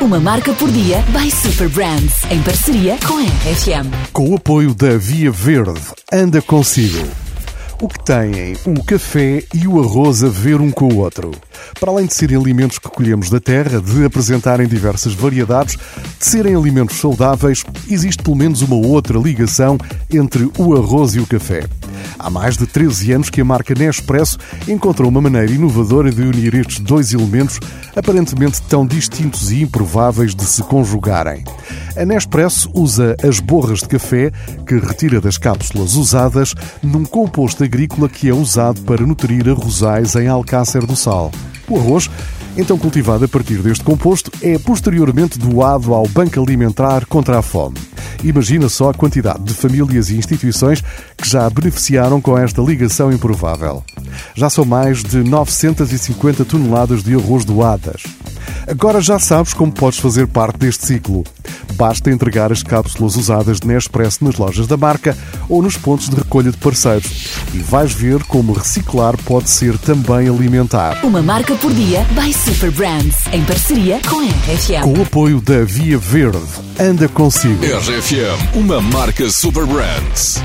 Uma marca por dia by Super Brands, em parceria com a RFM. Com o apoio da Via Verde, anda consigo. O que têm o café e o arroz a ver um com o outro? Para além de serem alimentos que colhemos da terra, de apresentarem diversas variedades, de serem alimentos saudáveis, existe pelo menos uma outra ligação entre o arroz e o café. Há mais de 13 anos que a marca Nespresso encontrou uma maneira inovadora de unir estes dois elementos aparentemente tão distintos e improváveis de se conjugarem. A Nespresso usa as borras de café que retira das cápsulas usadas num composto agrícola que é usado para nutrir arrozais em Alcácer do Sal. O arroz então cultivado a partir deste composto, é posteriormente doado ao Banco Alimentar contra a Fome. Imagina só a quantidade de famílias e instituições que já beneficiaram com esta ligação improvável. Já são mais de 950 toneladas de arroz doadas. Agora já sabes como podes fazer parte deste ciclo. Basta entregar as cápsulas usadas de Nespresso nas lojas da marca ou nos pontos de recolha de parceiros. E vais ver como reciclar pode ser também alimentar. Uma marca por dia by Super Brands, em parceria com a RFM. Com o apoio da Via Verde, anda consigo. RFM, uma marca Super Brands.